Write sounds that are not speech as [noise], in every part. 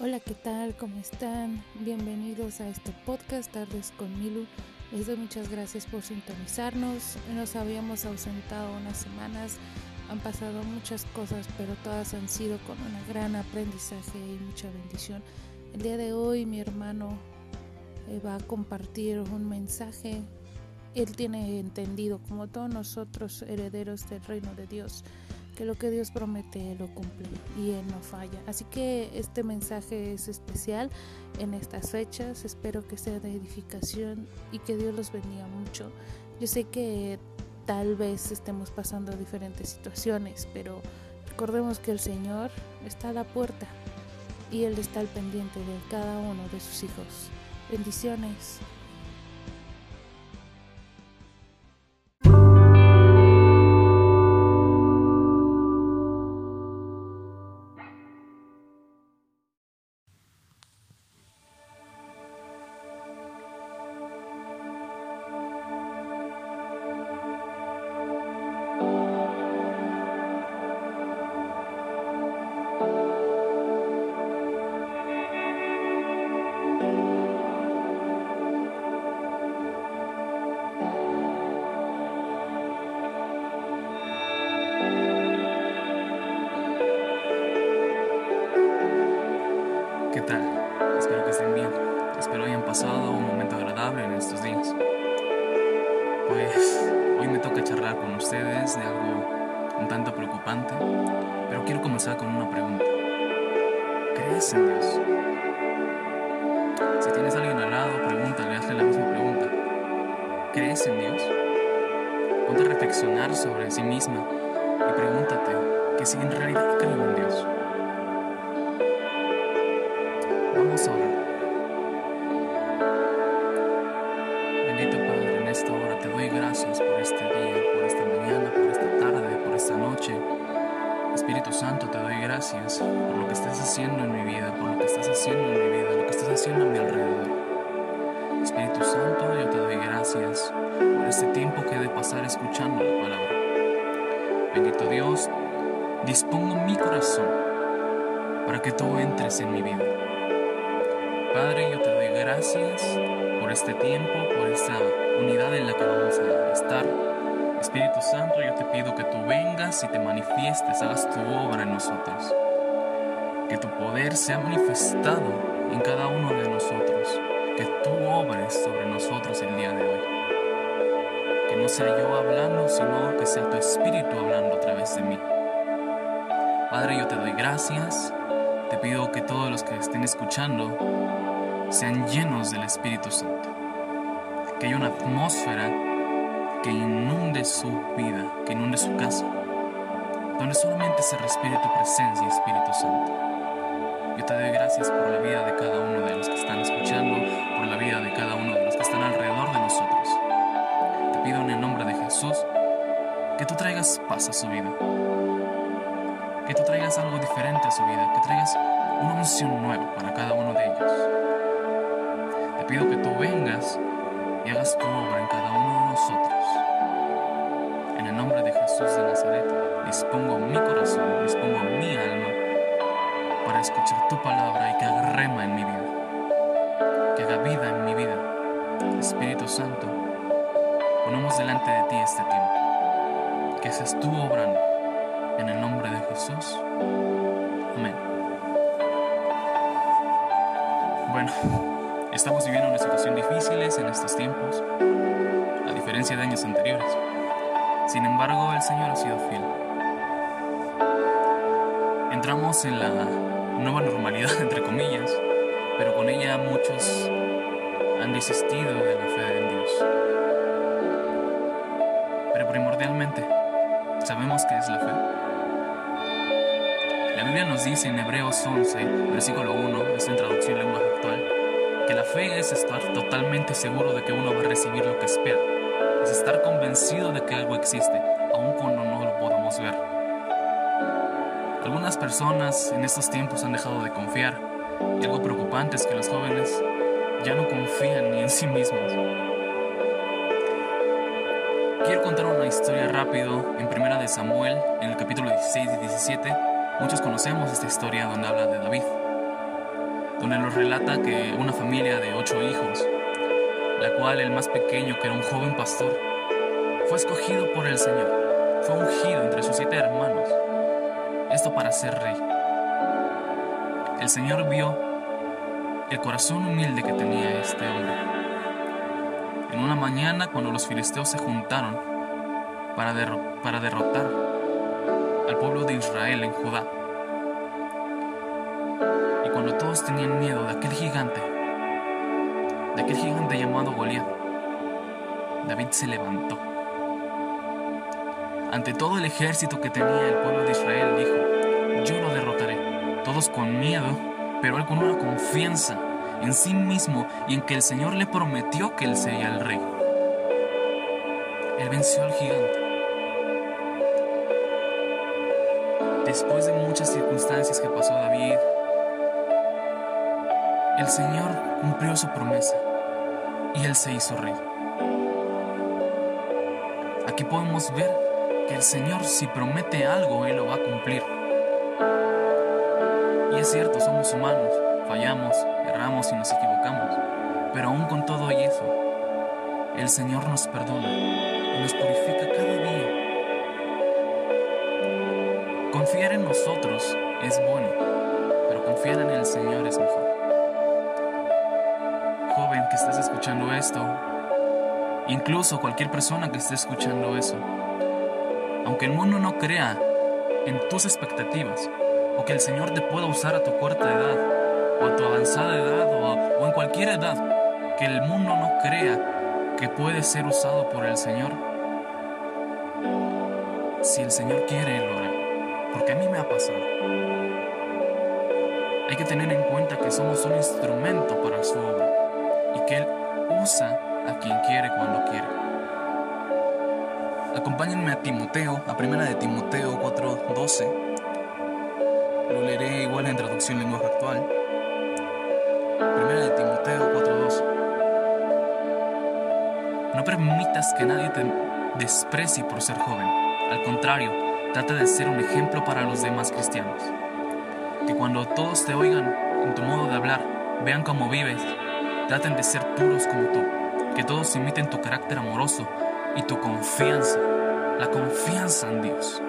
Hola, ¿qué tal? ¿Cómo están? Bienvenidos a este podcast Tardes con Milu. Les doy muchas gracias por sintonizarnos. Nos habíamos ausentado unas semanas. Han pasado muchas cosas, pero todas han sido con un gran aprendizaje y mucha bendición. El día de hoy mi hermano eh, va a compartir un mensaje. Él tiene entendido, como todos nosotros, herederos del reino de Dios, que lo que Dios promete lo cumple y Él no falla. Así que este mensaje es especial en estas fechas. Espero que sea de edificación y que Dios los bendiga mucho. Yo sé que tal vez estemos pasando diferentes situaciones, pero recordemos que el Señor está a la puerta y Él está al pendiente de cada uno de sus hijos. Bendiciones. ¿Qué tal? Espero que estén bien. Espero hayan pasado un momento agradable en estos días. Pues hoy me toca charlar con ustedes de algo un tanto preocupante, pero quiero comenzar con una pregunta. ¿Crees en Dios? Si tienes a alguien al lado, pregúntale, hazle la misma pregunta. ¿Crees en Dios? Ponte a reflexionar sobre sí misma y pregúntate que si en realidad creo en Dios. Bendito Padre, en esta hora te doy gracias por este día, por esta mañana, por esta tarde, por esta noche. Espíritu Santo, te doy gracias por lo que estás haciendo en mi vida, por lo que estás haciendo en mi vida, lo que estás haciendo a mi alrededor. Espíritu Santo, yo te doy gracias por este tiempo que he de pasar escuchando la palabra. Bendito Dios, dispongo mi corazón para que tú entres en mi vida. Padre, yo te doy gracias por este tiempo, por esta unidad en la que vamos a estar. Espíritu Santo, yo te pido que tú vengas y te manifiestes, hagas tu obra en nosotros. Que tu poder sea manifestado en cada uno de nosotros. Que tú obres sobre nosotros el día de hoy. Que no sea yo hablando, sino que sea tu Espíritu hablando a través de mí. Padre, yo te doy gracias. Pido que todos los que estén escuchando sean llenos del Espíritu Santo. Que haya una atmósfera que inunde su vida, que inunde su casa, donde solamente se respire tu presencia, Espíritu Santo. Yo te doy gracias por la vida de cada uno de los que están escuchando, por la vida de cada uno de los que están alrededor de nosotros. Te pido en el nombre de Jesús que tú traigas paz a su vida, que tú traigas algo diferente a su vida, que traigas una unción nueva para cada uno de ellos. Te pido que tú vengas y hagas tu obra en cada uno de nosotros. En el nombre de Jesús de Nazaret, dispongo mi corazón, dispongo mi alma para escuchar tu palabra y que haga rema en mi vida, que haga vida en mi vida. Espíritu Santo, ponemos delante de ti este tiempo, que seas tú obrando en el nombre de Jesús. Amén. Bueno, estamos viviendo una situación difícil en estos tiempos, a diferencia de años anteriores. Sin embargo, el Señor ha sido fiel. Entramos en la nueva normalidad, [laughs] entre comillas, pero con ella muchos han desistido de la fe en Dios. Pero primordialmente, ¿sabemos qué es la fe? La Biblia nos dice en Hebreos 11, versículo 1, esta en traducción lenguaje actual, que la fe es estar totalmente seguro de que uno va a recibir lo que espera. Es estar convencido de que algo existe, aun cuando no lo podamos ver. Algunas personas en estos tiempos han dejado de confiar y algo preocupante es que los jóvenes ya no confían ni en sí mismos. Quiero contar una historia rápido en Primera de Samuel, en el capítulo 16 y 17. Muchos conocemos esta historia donde habla de David. donde nos relata que una familia de ocho hijos, la cual el más pequeño, que era un joven pastor, fue escogido por el Señor, fue ungido entre sus siete hermanos, esto para ser rey. El Señor vio el corazón humilde que tenía este hombre. En una mañana, cuando los filisteos se juntaron para, para derrotar al pueblo de Israel en Judá, y cuando todos tenían miedo de aquel gigante, de aquel gigante llamado Goliat, David se levantó. Ante todo el ejército que tenía el pueblo de Israel, dijo, yo lo derrotaré. Todos con miedo, pero él con una confianza en sí mismo y en que el Señor le prometió que él sería el rey. Él venció al gigante. Después de muchas circunstancias que pasó David, el Señor cumplió su promesa y él se hizo rey. Aquí podemos ver que el Señor si promete algo, Él lo va a cumplir. Y es cierto, somos humanos, fallamos, erramos y nos equivocamos, pero aún con todo eso, el Señor nos perdona y nos purifica cada día. Confiar en nosotros es bueno, pero confiar en el Señor es mejor. Joven que estás escuchando esto, incluso cualquier persona que esté escuchando eso, aunque el mundo no crea en tus expectativas, o que el Señor te pueda usar a tu corta edad, o a tu avanzada edad, o, en cualquier edad, que el mundo no crea que puede ser usado por el Señor, si el Señor quiere, lo hará. Porque a mí me ha pasado. Hay que tener en cuenta que somos un instrumento para su obra y que Él usa a quien quiere cuando quiere. Acompáñenme a Timoteo, a primera de Timoteo 4:12. Lo leeré igual en traducción lenguaje actual. Primera de Timoteo 4:12. No permitas que nadie te desprecie por ser joven. Al contrario, trata de ser un ejemplo para los demás cristianos. Que cuando todos te oigan en tu modo de hablar, vean cómo vives, traten de ser puros como tú que todos imiten tu carácter amoroso y tu confianza, la confianza en Dios.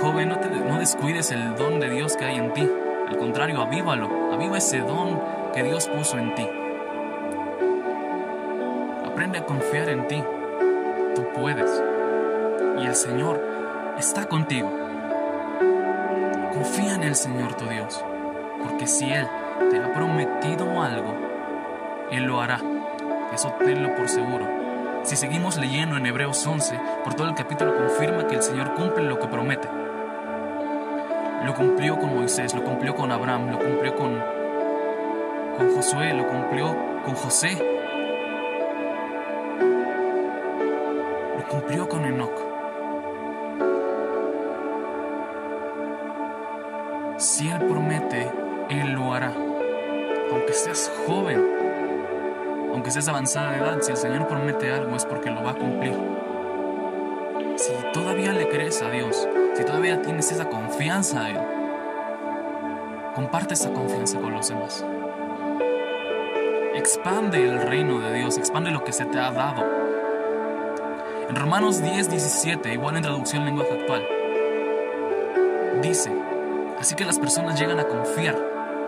Joven, no, te, no descuides el don de Dios que hay en ti. Al contrario, avívalo, aviva ese don que Dios puso en ti. Aprende a confiar en ti. Tú puedes. El Señor está contigo. Confía en el Señor tu Dios, porque si Él te ha prometido algo, él lo hará. Eso tenlo por seguro. Si seguimos leyendo en Hebreos 11, por todo el capítulo confirma que el Señor cumple lo que promete. Lo cumplió con Moisés, lo cumplió con Abraham, lo cumplió con, con Josué, lo cumplió con José. Lo cumplió con Enoch. Si Él promete, Él lo hará. Aunque seas joven, aunque seas avanzada de edad, si el Señor promete algo es porque lo va a cumplir. Si todavía le crees a Dios, si todavía tienes esa confianza a Él, comparte esa confianza con los demás. Expande el reino de Dios, expande lo que se te ha dado. En Romanos 10, 17, igual en traducción en lenguaje actual, dice, así que las personas llegan a confiar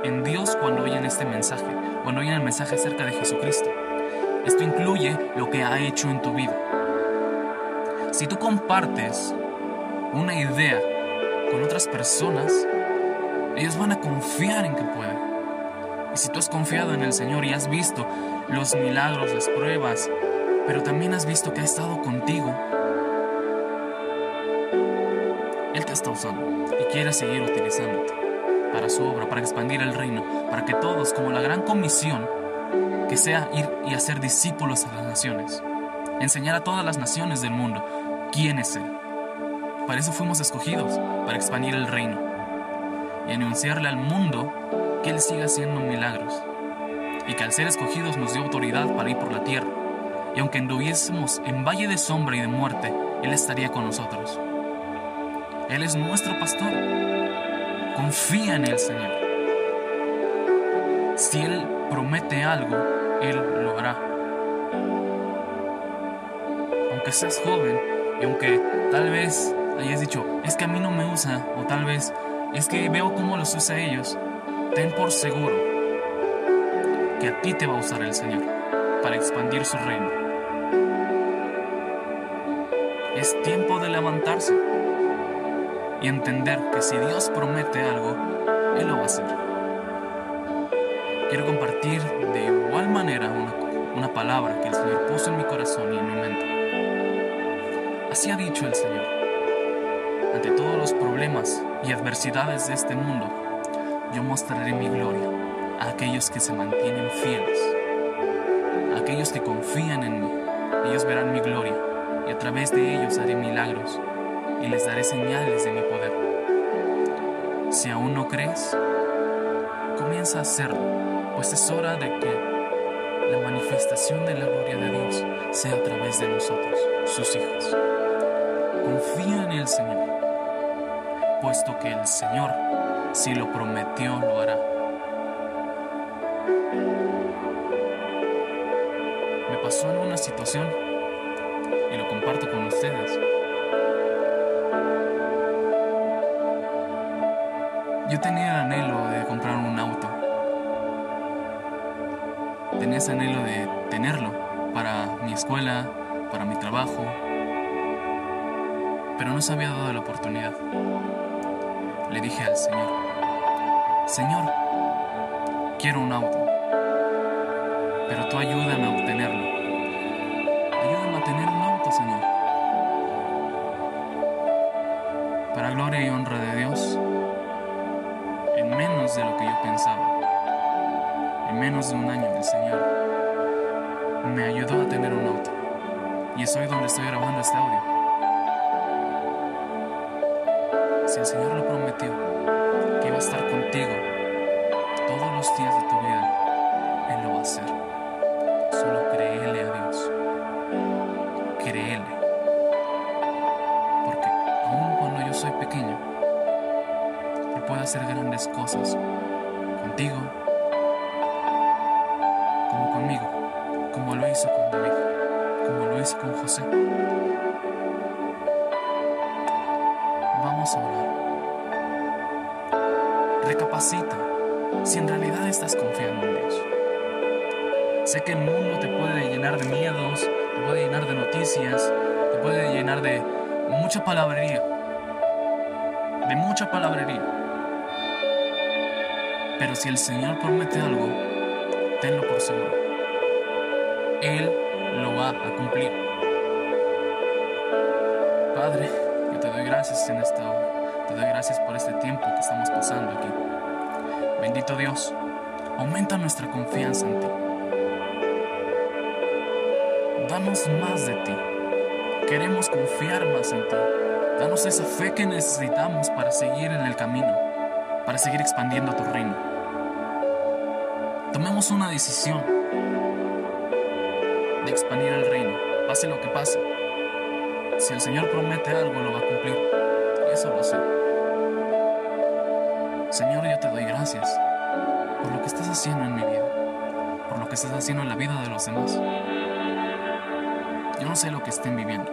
en Dios cuando oyen este mensaje, cuando oyen el mensaje acerca de Jesucristo. Esto incluye lo que ha hecho en tu vida. Si tú compartes una idea con otras personas, ellos van a confiar en que pueden. Y si tú has confiado en el Señor y has visto los milagros, las pruebas, pero también has visto que ha estado contigo, está usando y quiere seguir utilizándote para su obra, para expandir el reino, para que todos, como la gran comisión, que sea ir y hacer discípulos a las naciones, enseñar a todas las naciones del mundo quién es Él. Para eso fuimos escogidos, para expandir el reino y anunciarle al mundo que Él siga haciendo milagros y que al ser escogidos nos dio autoridad para ir por la tierra. Y aunque anduviésemos en valle de sombra y de muerte, Él estaría con nosotros. Él es nuestro pastor. Confía en el Señor. Si Él promete algo, Él lo hará. Aunque seas joven y aunque tal vez hayas dicho, es que a mí no me usa, o tal vez es que veo cómo los usa ellos, ten por seguro que a ti te va a usar el Señor para expandir su reino. Es tiempo de levantarse y entender que si Dios promete algo, Él lo va a hacer. Quiero compartir de igual manera una, una palabra que el Señor puso en mi corazón y en mi mente. Así ha dicho el Señor. Ante todos los problemas y adversidades de este mundo, yo mostraré mi gloria a aquellos que se mantienen fieles, a aquellos que confían en mí. Ellos verán mi gloria y a través de ellos haré milagros y les daré señales de mi poder. Si aún no crees, comienza a hacerlo, pues es hora de que la manifestación de la gloria de Dios sea a través de nosotros, sus hijos. Confía en el Señor, puesto que el Señor, si lo prometió, lo hará. Me pasó en una situación y lo comparto con ustedes. Yo tenía el anhelo de comprar un auto. Tenía ese anhelo de tenerlo para mi escuela, para mi trabajo, pero no se había dado la oportunidad. Le dije al Señor, Señor, quiero un auto, pero tú ayúdame a obtenerlo. Ayúdame a tener un auto, Señor. Para gloria y honra de Dios, en menos de un año el Señor me ayudó a tener un auto. Y es hoy donde estoy grabando este audio. Si el Señor lo prometió, que iba a estar contigo todos los días de tu vida, estás confiando en Dios. Sé que el mundo te puede llenar de miedos, te puede llenar de noticias, te puede llenar de mucha palabrería, de mucha palabrería. Pero si el Señor promete algo, tenlo por seguro. Él lo va a cumplir. Padre, yo te doy gracias en esta hora. Te doy gracias por este tiempo que estamos pasando aquí. Bendito Dios, aumenta nuestra confianza en ti. Danos más de ti. Queremos confiar más en ti. Danos esa fe que necesitamos para seguir en el camino, para seguir expandiendo tu reino. Tomemos una decisión de expandir el reino, pase lo que pase. Si el Señor promete algo, lo va a cumplir. Eso lo sé. Señor, yo te doy gracias por lo que estás haciendo en mi vida, por lo que estás haciendo en la vida de los demás. Yo no sé lo que estén viviendo,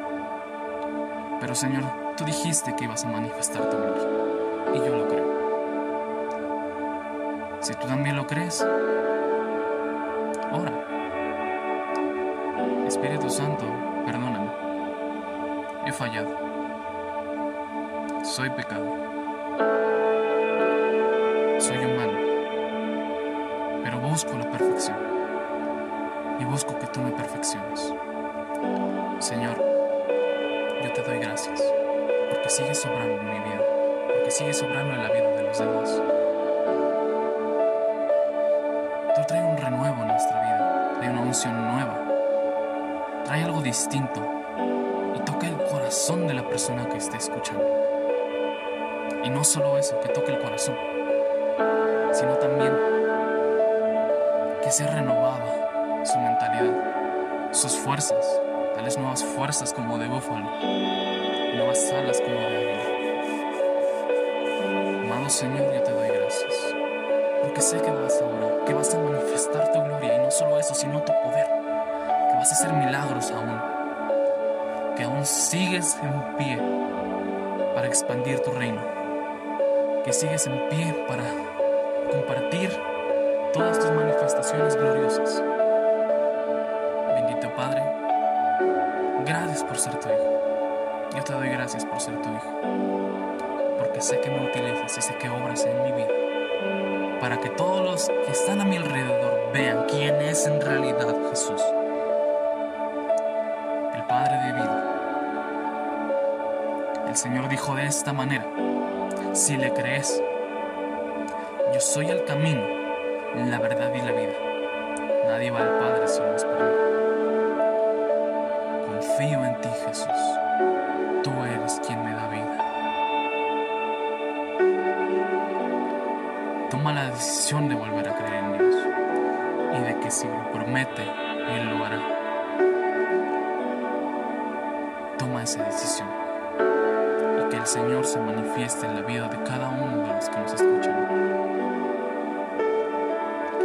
pero Señor, tú dijiste que ibas a manifestar tu gloria, y yo lo creo. Si tú también lo crees, ora. Espíritu Santo, perdóname. He fallado. Soy pecado. Pero busco la perfección. Y busco que tú me perfecciones. Señor, yo te doy gracias. Porque sigues sobrando en mi vida. Porque sigues sobrando en la vida de los demás. Tú traes un renuevo en nuestra vida. Trae una unción nueva. Trae algo distinto. Y toca el corazón de la persona que esté escuchando. Y no solo eso, que toque el corazón, sino también que sea renovada su mentalidad, sus fuerzas, tales nuevas fuerzas como de búfalo, nuevas alas como de águila. Amado Señor, yo te doy gracias, porque sé que vas a orar que vas a manifestar tu gloria y no solo eso, sino tu poder, que vas a hacer milagros aún, que aún sigues en pie para expandir tu reino, que sigues en pie para compartir todas tus manifestaciones gloriosas. Bendito Padre, gracias por ser tu hijo. Yo te doy gracias por ser tu hijo, porque sé que me utilizas y sé que obras en mi vida para que todos los que están a mi alrededor vean quién es en realidad Jesús, el Padre de vida. El Señor dijo de esta manera, si le crees, yo soy el camino, la verdad y la vida. Nadie va al Padre si no es por mí. Confío en ti, Jesús. Tú eres quien me da vida. Toma la decisión de volver a creer en Dios y de que si lo promete, Él lo hará. Toma esa decisión y que el Señor se manifieste en la vida de cada uno de los que nos escuchan.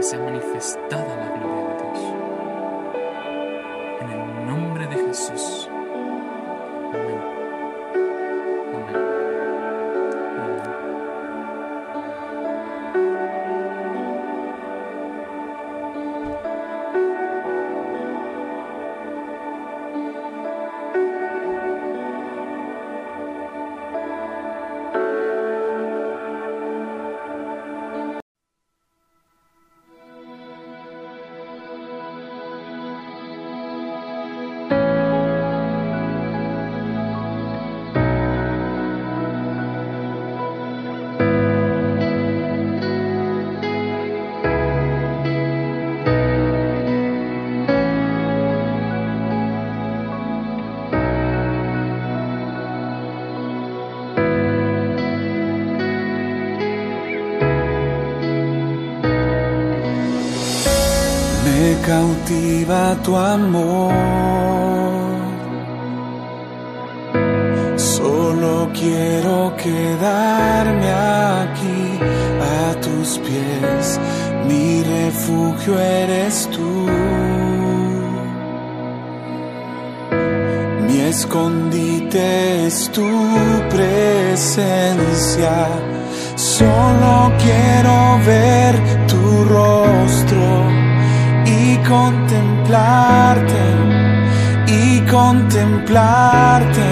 Sea manifestada la gloria. Cautiva tu amor. Solo quiero quedarme aquí a tus pies. Mi refugio eres tú. Mi escondite es tu presencia. Solo quiero ver tu rostro contemplarte y contemplarte.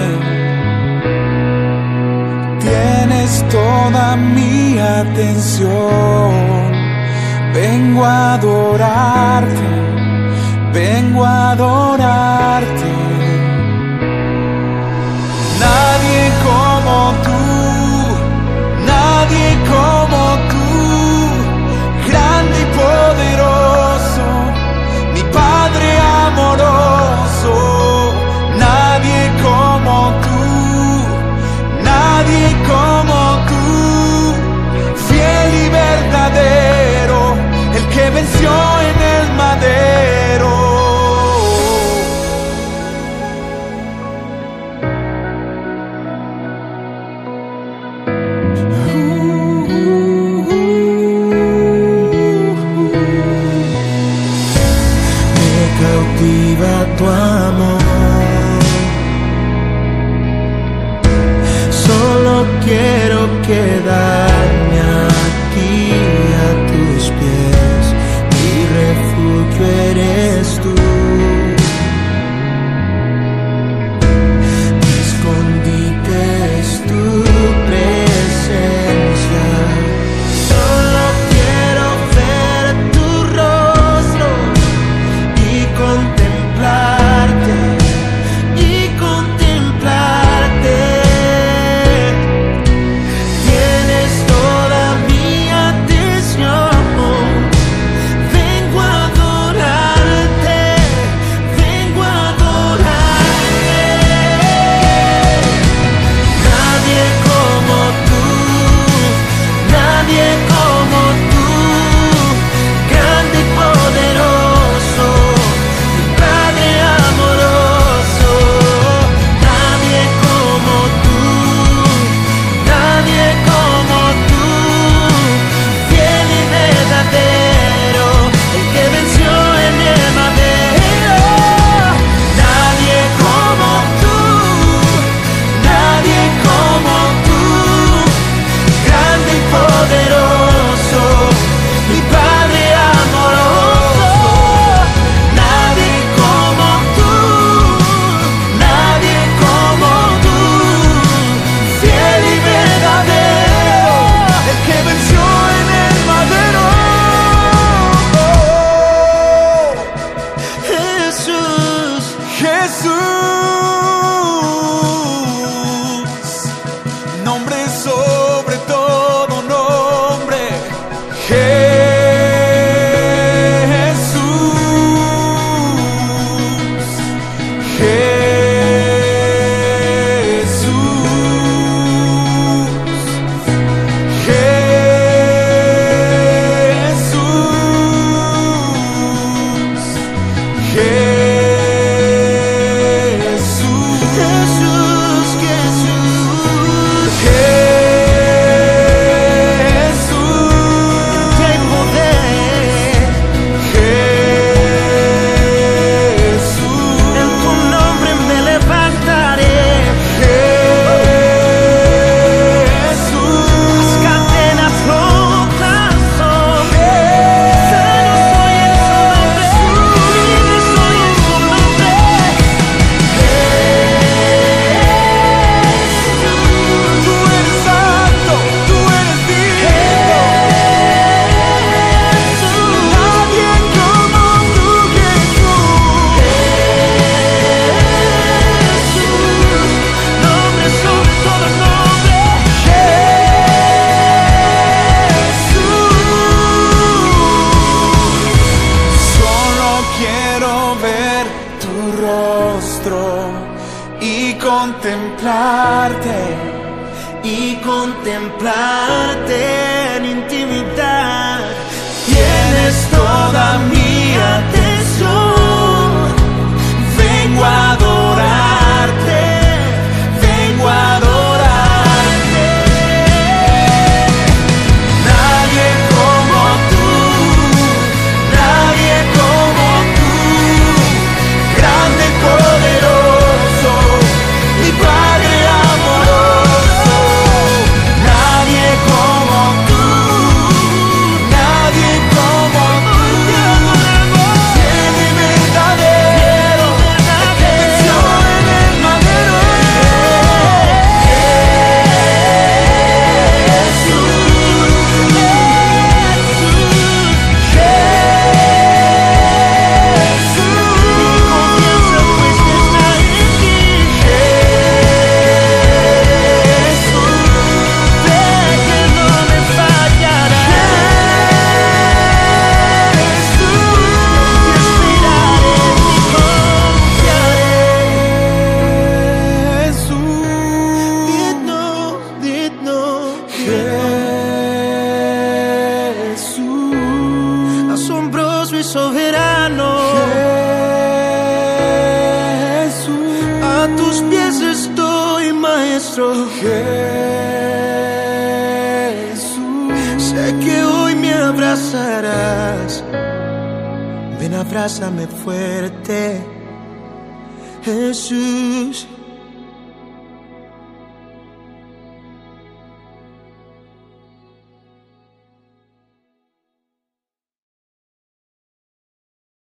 Tienes toda mi atención. Vengo a adorarte, vengo a adorarte. activa tu. Abrázame fuerte,